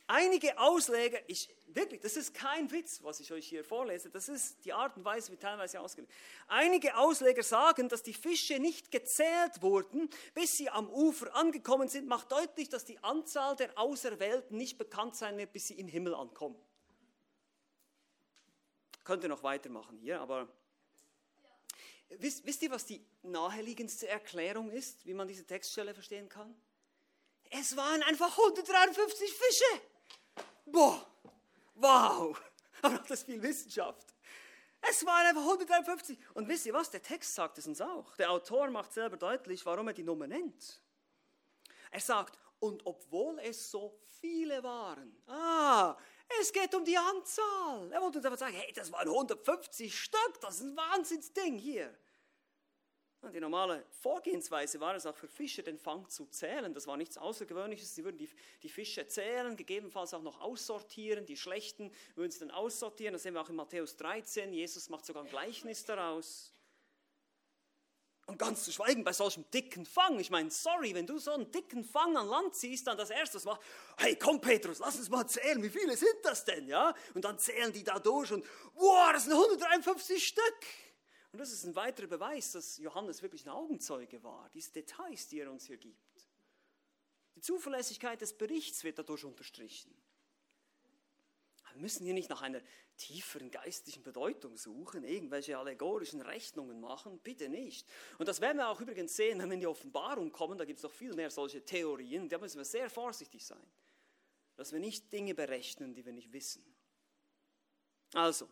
[SPEAKER 1] Einige Ausleger, ich, wirklich, das ist kein Witz, was ich euch hier vorlese, das ist die Art und Weise, wie teilweise ausgelegt. Einige Ausleger sagen, dass die Fische nicht gezählt wurden, bis sie am Ufer angekommen sind, macht deutlich, dass die Anzahl der Auserwählten nicht bekannt sein wird, bis sie im Himmel ankommen. Könnt ihr noch weitermachen hier, aber Wisst, wisst ihr, was die naheliegendste Erklärung ist, wie man diese Textstelle verstehen kann? Es waren einfach 153 Fische. Boah, wow. Aber das viel Wissenschaft. Es waren einfach 153. Und wisst ihr was? Der Text sagt es uns auch. Der Autor macht selber deutlich, warum er die Nummer nennt. Er sagt, und obwohl es so viele waren, ah, es geht um die Anzahl. Er wollte uns einfach sagen, hey, das waren 150 Stück, das ist ein Wahnsinnsding hier. Und die normale Vorgehensweise war es auch für Fischer, den Fang zu zählen. Das war nichts Außergewöhnliches. Sie würden die, die Fische zählen, gegebenenfalls auch noch aussortieren. Die schlechten würden sie dann aussortieren. Das sehen wir auch in Matthäus 13. Jesus macht sogar ein Gleichnis daraus. Und ganz zu schweigen bei solchem dicken Fang. Ich meine, sorry, wenn du so einen dicken Fang an Land ziehst, dann das erste, macht, hey, komm Petrus, lass uns mal zählen, wie viele sind das denn, ja? Und dann zählen die da durch und, wow, das sind 153 Stück. Und das ist ein weiterer Beweis, dass Johannes wirklich ein Augenzeuge war, diese Details, die er uns hier gibt. Die Zuverlässigkeit des Berichts wird dadurch unterstrichen. Wir müssen hier nicht nach einer tieferen geistlichen Bedeutung suchen, irgendwelche allegorischen Rechnungen machen, bitte nicht. Und das werden wir auch übrigens sehen, wenn wir in die Offenbarung kommen, da gibt es noch viel mehr solche Theorien, da müssen wir sehr vorsichtig sein, dass wir nicht Dinge berechnen, die wir nicht wissen. Also,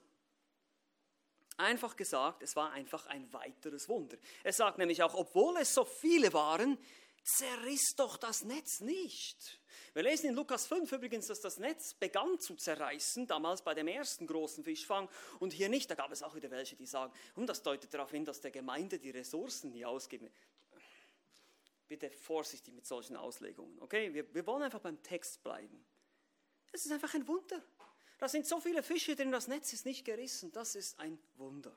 [SPEAKER 1] einfach gesagt, es war einfach ein weiteres Wunder. Er sagt nämlich auch, obwohl es so viele waren, zerriss doch das Netz nicht. Wir lesen in Lukas 5 übrigens, dass das Netz begann zu zerreißen, damals bei dem ersten großen Fischfang und hier nicht. Da gab es auch wieder welche, die sagen, und das deutet darauf hin, dass der Gemeinde die Ressourcen nie ausgeben. Bitte vorsichtig mit solchen Auslegungen, okay? Wir, wir wollen einfach beim Text bleiben. Es ist einfach ein Wunder. Da sind so viele Fische drin, das Netz ist nicht gerissen. Das ist ein Wunder.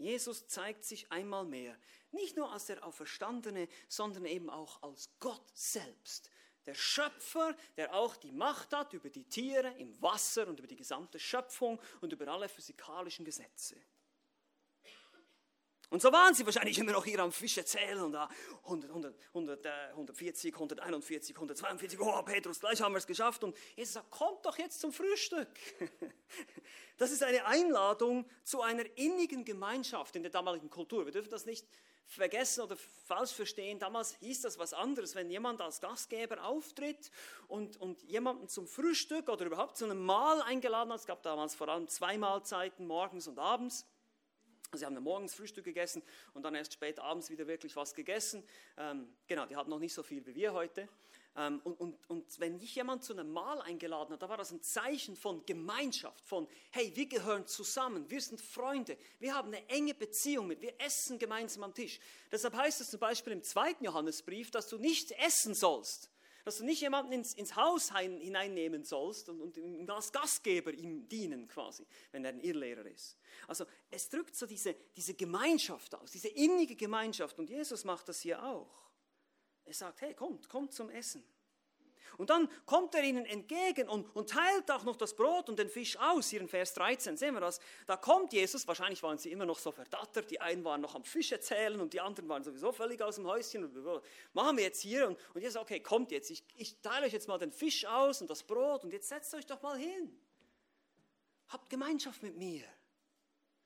[SPEAKER 1] Jesus zeigt sich einmal mehr, nicht nur als der Auferstandene, sondern eben auch als Gott selbst, der Schöpfer, der auch die Macht hat über die Tiere im Wasser und über die gesamte Schöpfung und über alle physikalischen Gesetze. Und so waren sie wahrscheinlich immer noch hier am Fische zählen und da 100, 100, 100, 140, 141, 142, oh Petrus, gleich haben wir es geschafft. Und Jesus sagt, kommt doch jetzt zum Frühstück. Das ist eine Einladung zu einer innigen Gemeinschaft in der damaligen Kultur. Wir dürfen das nicht vergessen oder falsch verstehen. Damals hieß das was anderes, wenn jemand als Gastgeber auftritt und, und jemanden zum Frühstück oder überhaupt zu einem Mahl eingeladen hat. Es gab damals vor allem zwei Mahlzeiten, morgens und abends. Sie haben morgens Frühstück gegessen und dann erst spät abends wieder wirklich was gegessen. Ähm, genau, die hatten noch nicht so viel wie wir heute. Ähm, und, und, und wenn dich jemand zu einem Mahl eingeladen hat, da war das ein Zeichen von Gemeinschaft, von, hey, wir gehören zusammen, wir sind Freunde, wir haben eine enge Beziehung mit, wir essen gemeinsam am Tisch. Deshalb heißt es zum Beispiel im zweiten Johannesbrief, dass du nicht essen sollst, dass du nicht jemanden ins, ins Haus hineinnehmen sollst und, und als Gastgeber ihm dienen quasi, wenn er ein Irrlehrer ist. Also es drückt so diese, diese Gemeinschaft aus, diese innige Gemeinschaft und Jesus macht das hier auch. Er sagt, hey, kommt, kommt zum Essen. Und dann kommt er ihnen entgegen und, und, teilt auch noch das Brot und den Fisch aus. Hier in Vers 13 sehen wir das. Da kommt Jesus, wahrscheinlich waren sie immer noch so verdattert, die einen waren noch am Fisch erzählen und die anderen waren sowieso völlig aus dem Häuschen. Machen wir jetzt hier? Und, und Jesus okay, kommt jetzt, ich, ich teile euch jetzt mal den Fisch aus und das Brot und jetzt setzt euch doch mal hin. Habt Gemeinschaft mit mir.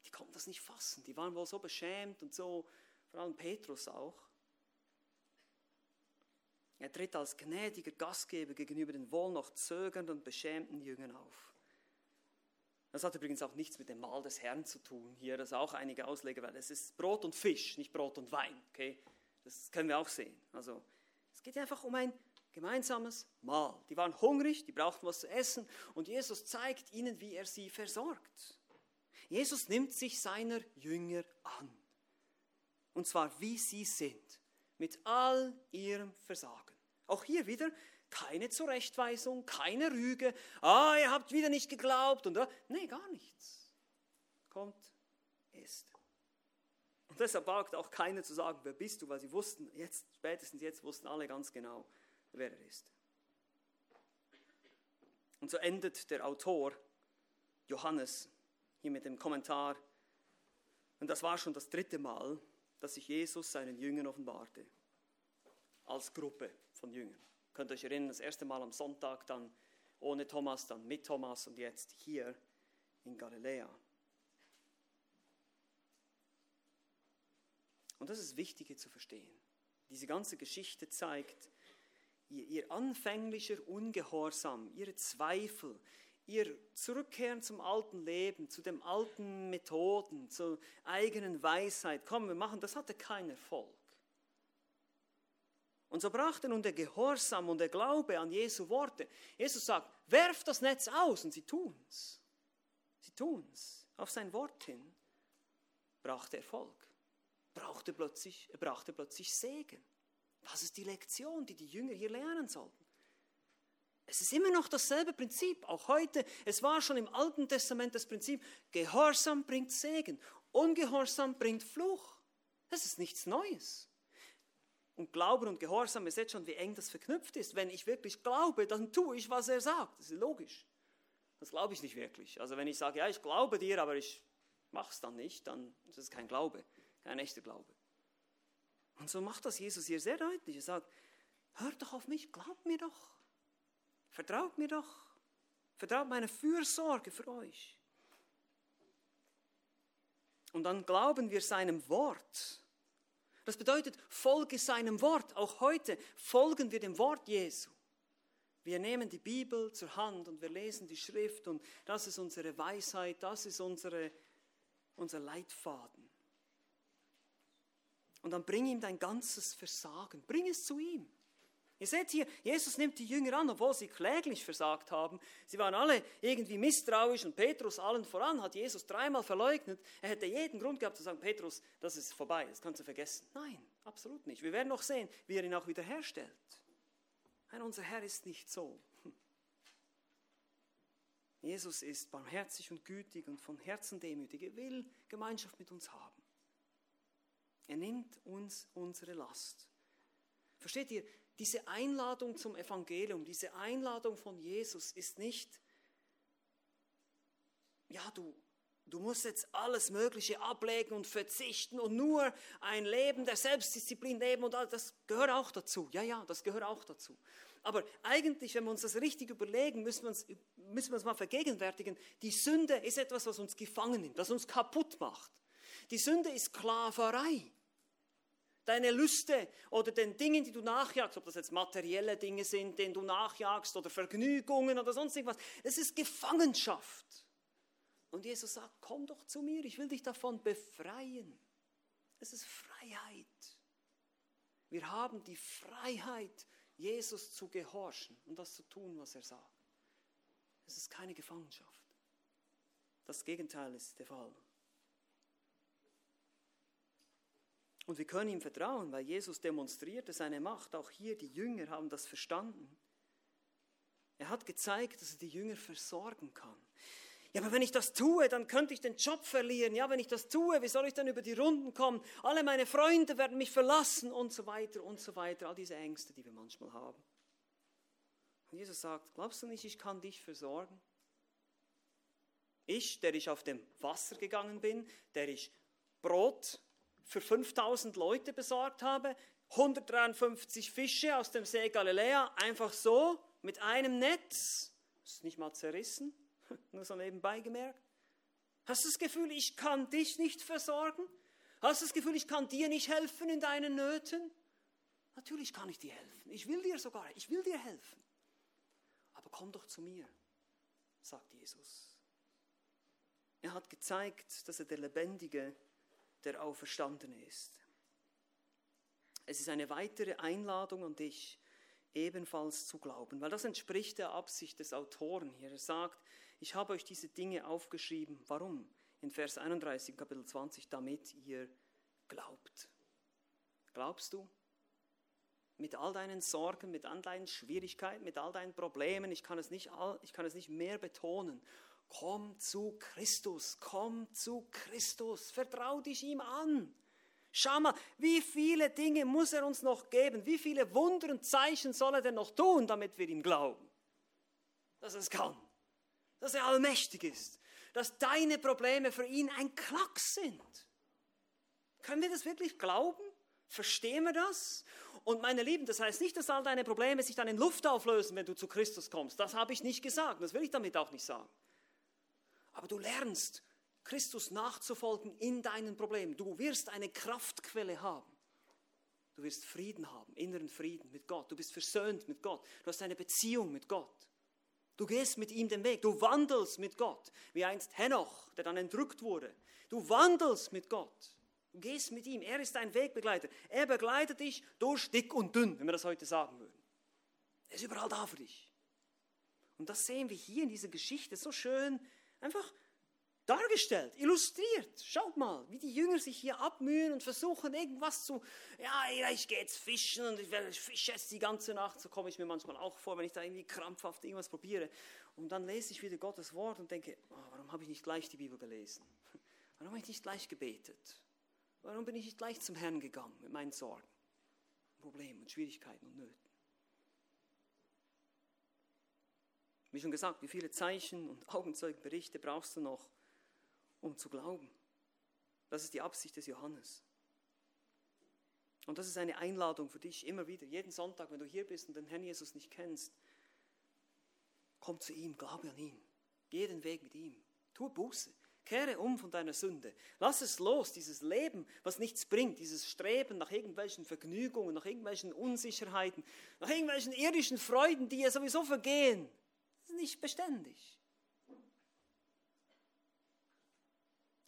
[SPEAKER 1] Die konnten das nicht fassen, die waren wohl so beschämt und so, vor allem Petrus auch. Er tritt als gnädiger Gastgeber gegenüber den wohl noch zögernden und beschämten Jüngern auf. Das hat übrigens auch nichts mit dem Mahl des Herrn zu tun. Hier, das auch einige Ausleger, weil es ist Brot und Fisch, nicht Brot und Wein. Okay? Das können wir auch sehen. Also, es geht einfach um ein gemeinsames Mahl. Die waren hungrig, die brauchten was zu essen und Jesus zeigt ihnen, wie er sie versorgt. Jesus nimmt sich seiner Jünger an. Und zwar, wie sie sind mit all ihrem Versagen. Auch hier wieder keine Zurechtweisung, keine Rüge. Ah, ihr habt wieder nicht geglaubt. Und, nee, gar nichts. Kommt, ist. Und deshalb wagt auch keiner zu sagen, wer bist du, weil sie wussten, jetzt, spätestens jetzt wussten alle ganz genau, wer er ist. Und so endet der Autor Johannes hier mit dem Kommentar. Und das war schon das dritte Mal, dass sich Jesus seinen Jüngern offenbarte. Als Gruppe von Jüngern. Könnt ihr euch erinnern, das erste Mal am Sonntag, dann ohne Thomas, dann mit Thomas und jetzt hier in Galiläa. Und das ist wichtig zu verstehen. Diese ganze Geschichte zeigt, ihr, ihr anfänglicher Ungehorsam, ihre Zweifel, ihr zurückkehren zum alten Leben, zu den alten Methoden, zur eigenen Weisheit, komm, wir machen, das hatte keinen Erfolg. Und so brachte nun der Gehorsam und der Glaube an Jesu Worte. Jesus sagt, werft das Netz aus und sie tun's. Sie tun's. Auf sein Wort hin brachte Erfolg, brachte plötzlich, er brachte plötzlich Segen. Das ist die Lektion, die die Jünger hier lernen sollten. Es ist immer noch dasselbe Prinzip, auch heute. Es war schon im Alten Testament das Prinzip, Gehorsam bringt Segen, Ungehorsam bringt Fluch. Das ist nichts Neues. Und Glauben und Gehorsam, ihr seht schon, wie eng das verknüpft ist. Wenn ich wirklich glaube, dann tue ich, was er sagt. Das ist logisch. Das glaube ich nicht wirklich. Also wenn ich sage, ja, ich glaube dir, aber ich mache es dann nicht, dann ist es kein Glaube, kein echter Glaube. Und so macht das Jesus hier sehr deutlich. Er sagt, hört doch auf mich, glaubt mir doch. Vertraut mir doch. Vertraut meine Fürsorge für euch. Und dann glauben wir seinem Wort. Das bedeutet, folge seinem Wort. Auch heute folgen wir dem Wort Jesu. Wir nehmen die Bibel zur Hand und wir lesen die Schrift und das ist unsere Weisheit, das ist unsere, unser Leitfaden. Und dann bring ihm dein ganzes Versagen, bring es zu ihm. Ihr seht hier, Jesus nimmt die Jünger an, obwohl sie kläglich versagt haben. Sie waren alle irgendwie misstrauisch und Petrus allen voran hat Jesus dreimal verleugnet. Er hätte jeden Grund gehabt zu sagen, Petrus, das ist vorbei, das kannst du vergessen. Nein, absolut nicht. Wir werden noch sehen, wie er ihn auch wiederherstellt. Nein, unser Herr ist nicht so. Jesus ist barmherzig und gütig und von Herzen demütig. Er will Gemeinschaft mit uns haben. Er nimmt uns unsere Last. Versteht ihr, diese Einladung zum Evangelium, diese Einladung von Jesus ist nicht, ja, du, du musst jetzt alles Mögliche ablegen und verzichten und nur ein Leben der Selbstdisziplin leben und all das gehört auch dazu. Ja, ja, das gehört auch dazu. Aber eigentlich, wenn wir uns das richtig überlegen, müssen wir uns, müssen wir uns mal vergegenwärtigen, die Sünde ist etwas, was uns gefangen nimmt, was uns kaputt macht. Die Sünde ist Sklaverei deine Lüste oder den Dingen, die du nachjagst, ob das jetzt materielle Dinge sind, denen du nachjagst oder Vergnügungen oder sonst irgendwas. Es ist Gefangenschaft. Und Jesus sagt, komm doch zu mir, ich will dich davon befreien. Es ist Freiheit. Wir haben die Freiheit, Jesus zu gehorchen und das zu tun, was er sagt. Es ist keine Gefangenschaft. Das Gegenteil ist der Fall. Und wir können ihm vertrauen, weil Jesus demonstrierte seine Macht. Auch hier, die Jünger haben das verstanden. Er hat gezeigt, dass er die Jünger versorgen kann. Ja, aber wenn ich das tue, dann könnte ich den Job verlieren. Ja, wenn ich das tue, wie soll ich dann über die Runden kommen? Alle meine Freunde werden mich verlassen und so weiter und so weiter. All diese Ängste, die wir manchmal haben. Und Jesus sagt, glaubst du nicht, ich kann dich versorgen? Ich, der ich auf dem Wasser gegangen bin, der ich Brot für 5000 Leute besorgt habe, 153 Fische aus dem See Galiläa, einfach so mit einem Netz. Ist nicht mal zerrissen, nur so nebenbei gemerkt. Hast du das Gefühl, ich kann dich nicht versorgen? Hast du das Gefühl, ich kann dir nicht helfen in deinen Nöten? Natürlich kann ich dir helfen. Ich will dir sogar, ich will dir helfen. Aber komm doch zu mir, sagt Jesus. Er hat gezeigt, dass er der Lebendige der Auferstandene ist. Es ist eine weitere Einladung an dich, ebenfalls zu glauben, weil das entspricht der Absicht des Autoren hier. Er sagt, ich habe euch diese Dinge aufgeschrieben. Warum? In Vers 31, Kapitel 20, damit ihr glaubt. Glaubst du? Mit all deinen Sorgen, mit all deinen Schwierigkeiten, mit all deinen Problemen, ich kann es nicht, ich kann es nicht mehr betonen. Komm zu Christus, komm zu Christus, vertrau dich ihm an. Schau mal, wie viele Dinge muss er uns noch geben? Wie viele Wunder und Zeichen soll er denn noch tun, damit wir ihm glauben? Dass er es kann, dass er allmächtig ist, dass deine Probleme für ihn ein Klacks sind. Können wir das wirklich glauben? Verstehen wir das? Und meine Lieben, das heißt nicht, dass all deine Probleme sich dann in Luft auflösen, wenn du zu Christus kommst. Das habe ich nicht gesagt. Das will ich damit auch nicht sagen. Aber du lernst, Christus nachzufolgen in deinen Problemen. Du wirst eine Kraftquelle haben. Du wirst Frieden haben, inneren Frieden mit Gott. Du bist versöhnt mit Gott. Du hast eine Beziehung mit Gott. Du gehst mit ihm den Weg, du wandelst mit Gott, wie einst Henoch, der dann entrückt wurde. Du wandelst mit Gott, du gehst mit ihm, er ist dein Wegbegleiter. Er begleitet dich durch dick und dünn, wenn wir das heute sagen würden. Er ist überall da für dich. Und das sehen wir hier in dieser Geschichte so schön, einfach dargestellt, illustriert. Schaut mal, wie die Jünger sich hier abmühen und versuchen irgendwas zu, ja, ich gehe jetzt fischen und ich fische jetzt die ganze Nacht. So komme ich mir manchmal auch vor, wenn ich da irgendwie krampfhaft irgendwas probiere. Und dann lese ich wieder Gottes Wort und denke, oh, warum habe ich nicht gleich die Bibel gelesen? Warum habe ich nicht gleich gebetet? Warum bin ich nicht gleich zum Herrn gegangen mit meinen Sorgen, Problemen und Schwierigkeiten und Nöten? Wie schon gesagt, wie viele Zeichen und Augenzeugenberichte brauchst du noch, um zu glauben. Das ist die Absicht des Johannes. Und das ist eine Einladung für dich immer wieder, jeden Sonntag, wenn du hier bist und den Herrn Jesus nicht kennst. Komm zu ihm, glaube an ihn. Geh den Weg mit ihm. Tu Buße. Kehre um von deiner Sünde. Lass es los, dieses Leben, was nichts bringt, dieses Streben nach irgendwelchen Vergnügungen, nach irgendwelchen Unsicherheiten, nach irgendwelchen irdischen Freuden, die ja sowieso vergehen. Nicht beständig.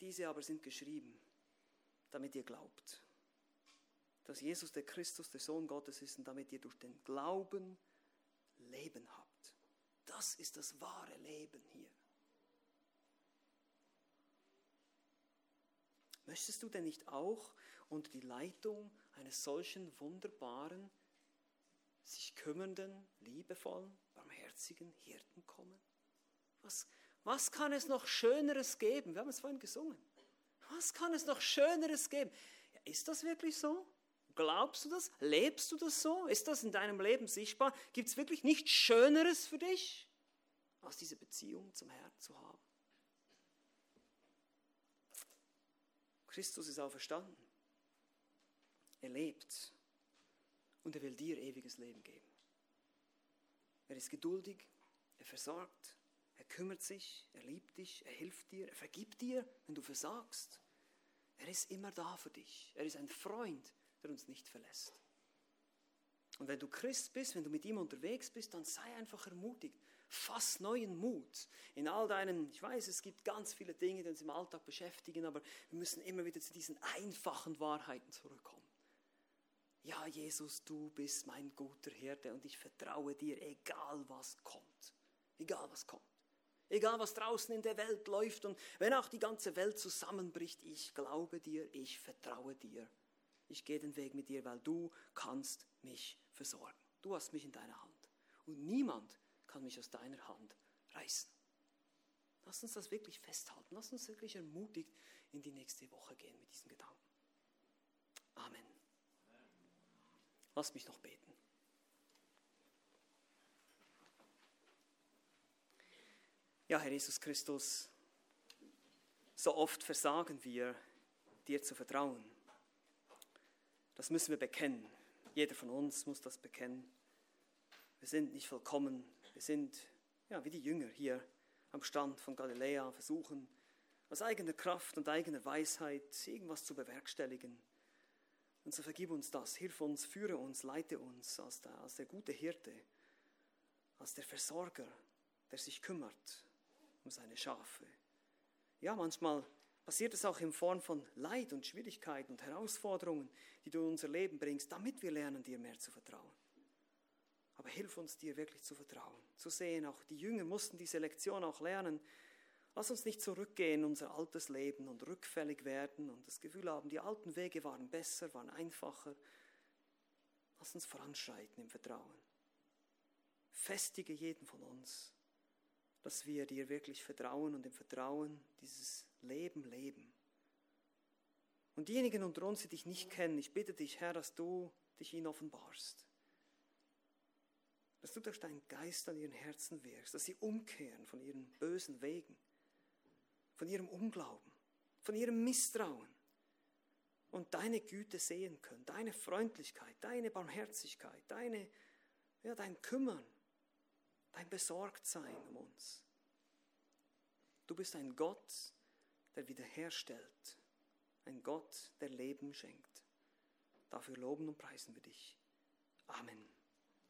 [SPEAKER 1] Diese aber sind geschrieben, damit ihr glaubt, dass Jesus der Christus, der Sohn Gottes ist und damit ihr durch den Glauben Leben habt. Das ist das wahre Leben hier. Möchtest du denn nicht auch unter die Leitung eines solchen wunderbaren, sich kümmernden, liebevollen, barmherzigen Hirten kommen? Was, was kann es noch Schöneres geben? Wir haben es vorhin gesungen. Was kann es noch Schöneres geben? Ja, ist das wirklich so? Glaubst du das? Lebst du das so? Ist das in deinem Leben sichtbar? Gibt es wirklich nichts Schöneres für dich, als diese Beziehung zum Herrn zu haben? Christus ist auferstanden. Er lebt und er will dir ewiges Leben geben. Er ist geduldig, er versorgt, er kümmert sich, er liebt dich, er hilft dir, er vergibt dir, wenn du versagst. Er ist immer da für dich. Er ist ein Freund, der uns nicht verlässt. Und wenn du Christ bist, wenn du mit ihm unterwegs bist, dann sei einfach ermutigt. Fass neuen Mut in all deinen, ich weiß, es gibt ganz viele Dinge, die uns im Alltag beschäftigen, aber wir müssen immer wieder zu diesen einfachen Wahrheiten zurückkommen. Ja, Jesus, du bist mein guter Hirte und ich vertraue dir, egal was kommt. Egal was kommt. Egal was draußen in der Welt läuft und wenn auch die ganze Welt zusammenbricht, ich glaube dir, ich vertraue dir. Ich gehe den Weg mit dir, weil du kannst mich versorgen. Du hast mich in deiner Hand. Und niemand kann mich aus deiner Hand reißen. Lass uns das wirklich festhalten. Lass uns wirklich ermutigt in die nächste Woche gehen mit diesen Gedanken. Amen. Lass mich noch beten. Ja, Herr Jesus Christus, so oft versagen wir, dir zu vertrauen. Das müssen wir bekennen. Jeder von uns muss das bekennen. Wir sind nicht vollkommen. Wir sind ja, wie die Jünger hier am Stand von Galiläa, versuchen aus eigener Kraft und eigener Weisheit irgendwas zu bewerkstelligen. Und so vergib uns das, hilf uns, führe uns, leite uns als der, als der gute Hirte, als der Versorger, der sich kümmert um seine Schafe. Ja, manchmal passiert es auch in Form von Leid und Schwierigkeiten und Herausforderungen, die du in unser Leben bringst, damit wir lernen, dir mehr zu vertrauen. Aber hilf uns, dir wirklich zu vertrauen, zu sehen, auch die Jünger mussten diese Lektion auch lernen. Lass uns nicht zurückgehen in unser altes Leben und rückfällig werden und das Gefühl haben, die alten Wege waren besser, waren einfacher. Lass uns voranschreiten im Vertrauen. Festige jeden von uns dass wir dir wirklich vertrauen und im Vertrauen dieses Leben leben. Und diejenigen unter uns, die dich nicht kennen, ich bitte dich, Herr, dass du dich ihnen offenbarst. Dass du durch deinen Geist an ihren Herzen wirkst, dass sie umkehren von ihren bösen Wegen, von ihrem Unglauben, von ihrem Misstrauen und deine Güte sehen können, deine Freundlichkeit, deine Barmherzigkeit, deine, ja, dein Kümmern dein Besorgtsein um uns. Du bist ein Gott, der wiederherstellt, ein Gott, der Leben schenkt. Dafür loben und preisen wir dich. Amen.